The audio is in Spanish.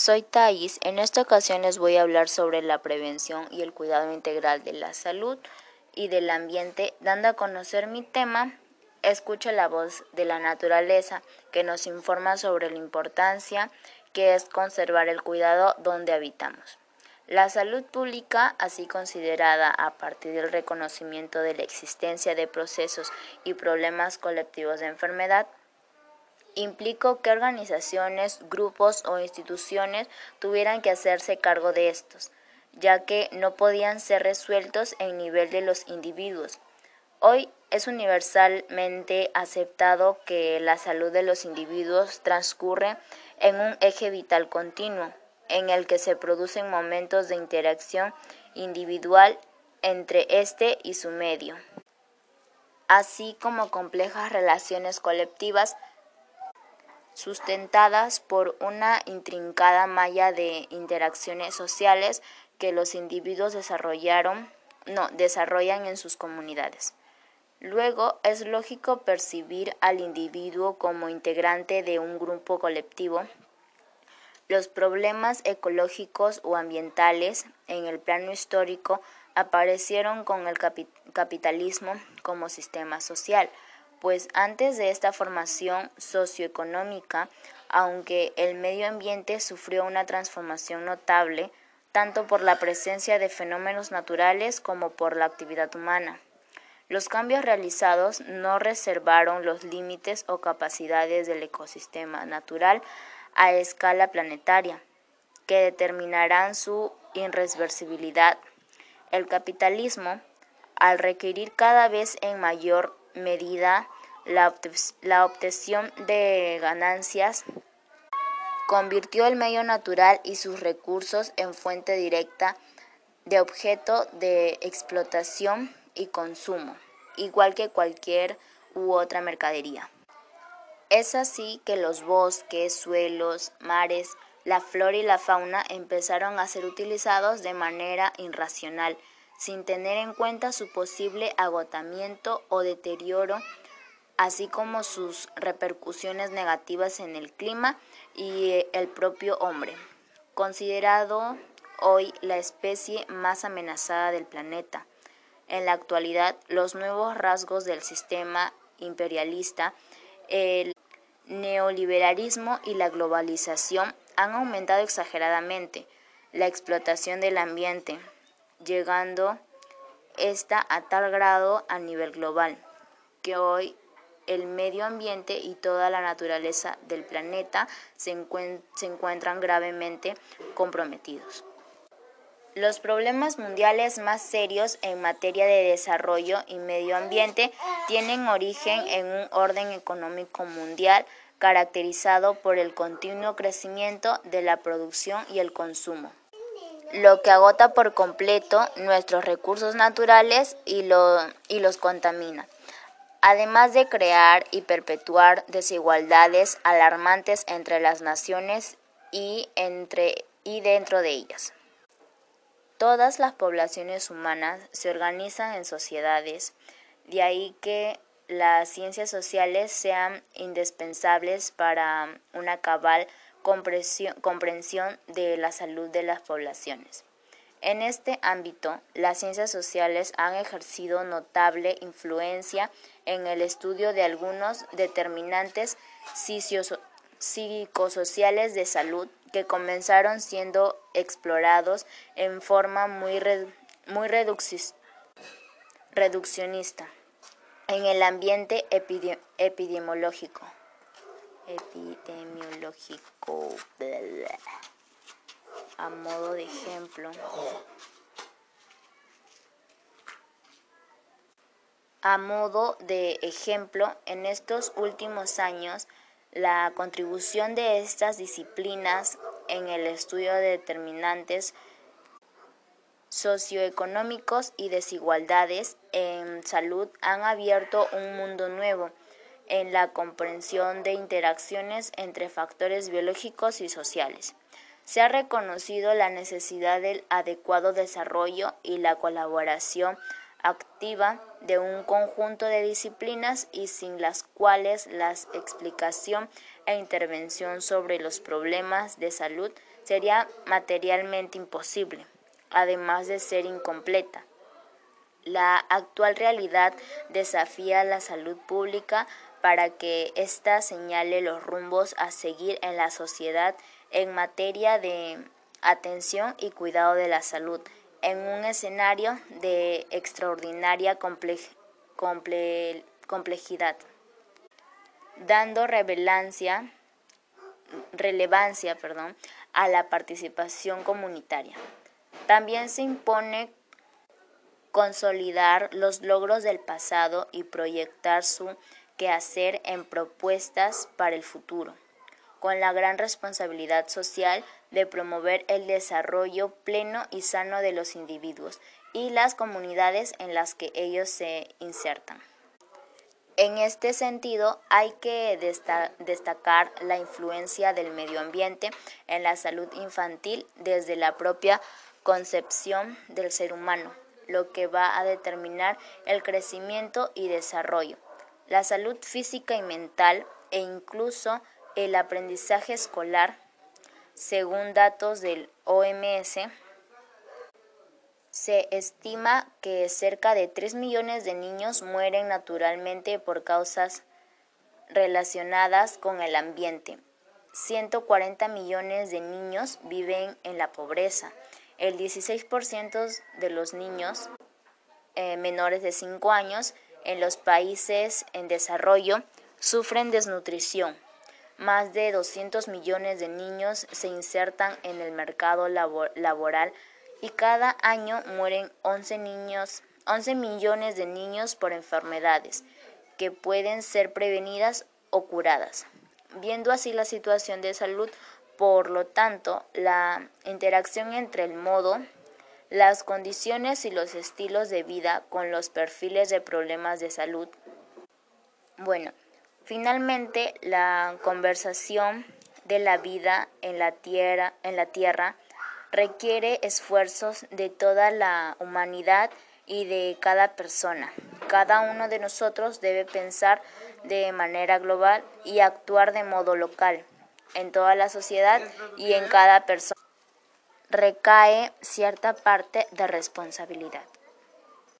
soy Thais. En esta ocasión les voy a hablar sobre la prevención y el cuidado integral de la salud y del ambiente, dando a conocer mi tema. Escucha la voz de la naturaleza que nos informa sobre la importancia que es conservar el cuidado donde habitamos. La salud pública, así considerada a partir del reconocimiento de la existencia de procesos y problemas colectivos de enfermedad, implicó que organizaciones, grupos o instituciones tuvieran que hacerse cargo de estos, ya que no podían ser resueltos en nivel de los individuos. Hoy es universalmente aceptado que la salud de los individuos transcurre en un eje vital continuo, en el que se producen momentos de interacción individual entre éste y su medio, así como complejas relaciones colectivas sustentadas por una intrincada malla de interacciones sociales que los individuos desarrollaron, no, desarrollan en sus comunidades. Luego, es lógico percibir al individuo como integrante de un grupo colectivo. Los problemas ecológicos o ambientales en el plano histórico aparecieron con el capitalismo como sistema social pues antes de esta formación socioeconómica, aunque el medio ambiente sufrió una transformación notable, tanto por la presencia de fenómenos naturales como por la actividad humana. Los cambios realizados no reservaron los límites o capacidades del ecosistema natural a escala planetaria, que determinarán su irreversibilidad. El capitalismo, al requerir cada vez en mayor medida la, obtención de ganancias, convirtió el medio natural y sus recursos en fuente directa de objeto de explotación y consumo, igual que cualquier u otra mercadería. Es así que los bosques, suelos, mares, la flora y la fauna empezaron a ser utilizados de manera irracional sin tener en cuenta su posible agotamiento o deterioro, así como sus repercusiones negativas en el clima y eh, el propio hombre, considerado hoy la especie más amenazada del planeta. En la actualidad, los nuevos rasgos del sistema imperialista, el neoliberalismo y la globalización han aumentado exageradamente la explotación del ambiente, llegando esta a tal grado a nivel global que hoy el medio ambiente y toda la naturaleza del planeta se, se, encuentran gravemente comprometidos. Los problemas mundiales más serios en materia de desarrollo y medio ambiente tienen origen en un orden económico mundial caracterizado por el continuo crecimiento de la producción y el consumo lo que agota por completo nuestros recursos naturales y, los contamina, además de crear y perpetuar desigualdades alarmantes entre las naciones y, entre, y dentro de ellas. Todas las poblaciones humanas se organizan en sociedades, de ahí que las ciencias sociales sean indispensables para una cabal comprensión de la salud de las poblaciones. En este ámbito, las ciencias sociales han ejercido notable influencia en el estudio de algunos determinantes psicosociales de salud que comenzaron siendo explorados en forma muy, muy reduccionista en el ambiente epidemiológico epidemiológico. A modo de ejemplo. A modo de ejemplo, en estos últimos años, la contribución de estas disciplinas en el estudio de determinantes socioeconómicos y desigualdades en salud han abierto un mundo nuevo en la comprensión de interacciones entre factores biológicos y sociales. Se ha reconocido la necesidad del adecuado desarrollo y la colaboración activa de un conjunto de disciplinas y sin las cuales la explicación e intervención sobre los problemas de salud sería materialmente imposible, además de ser incompleta. La actual realidad desafía la salud pública para que ésta señale los rumbos a seguir en la sociedad en materia de atención y cuidado de la salud en un escenario de extraordinaria complejidad, dando relevancia, relevancia perdón, a la participación comunitaria. También se impone consolidar los logros del pasado y proyectar su quehacer en propuestas para el futuro, con la gran responsabilidad social de promover el desarrollo pleno y sano de los individuos y las comunidades en las que ellos se insertan. En este sentido, hay que destacar la influencia del medio ambiente en la salud infantil desde la propia concepción del ser humano, lo que va a determinar el crecimiento y desarrollo, la salud física y mental e incluso el aprendizaje escolar según datos del OMS, se estima que cerca de 3 millones de niños mueren naturalmente por causas relacionadas con el ambiente. 140 millones de niños viven en la pobreza. El 16% de los niños eh, menores de 5 años en los países en desarrollo sufren desnutrición. Más de 200 millones de niños se insertan en el mercado laboral y cada año mueren 11, niños, 11 millones de niños por enfermedades que pueden ser prevenidas o curadas. Viendo así la situación de salud, por lo tanto, la interacción entre el modo, las condiciones y los estilos de vida con los perfiles de problemas de salud. Bueno, Finalmente, la conversación de la vida en la tierra, en la tierra requiere esfuerzos de toda la humanidad y de cada persona. Cada uno de nosotros debe pensar de manera global y actuar de modo local. En toda la sociedad y en cada persona recae cierta parte de responsabilidad.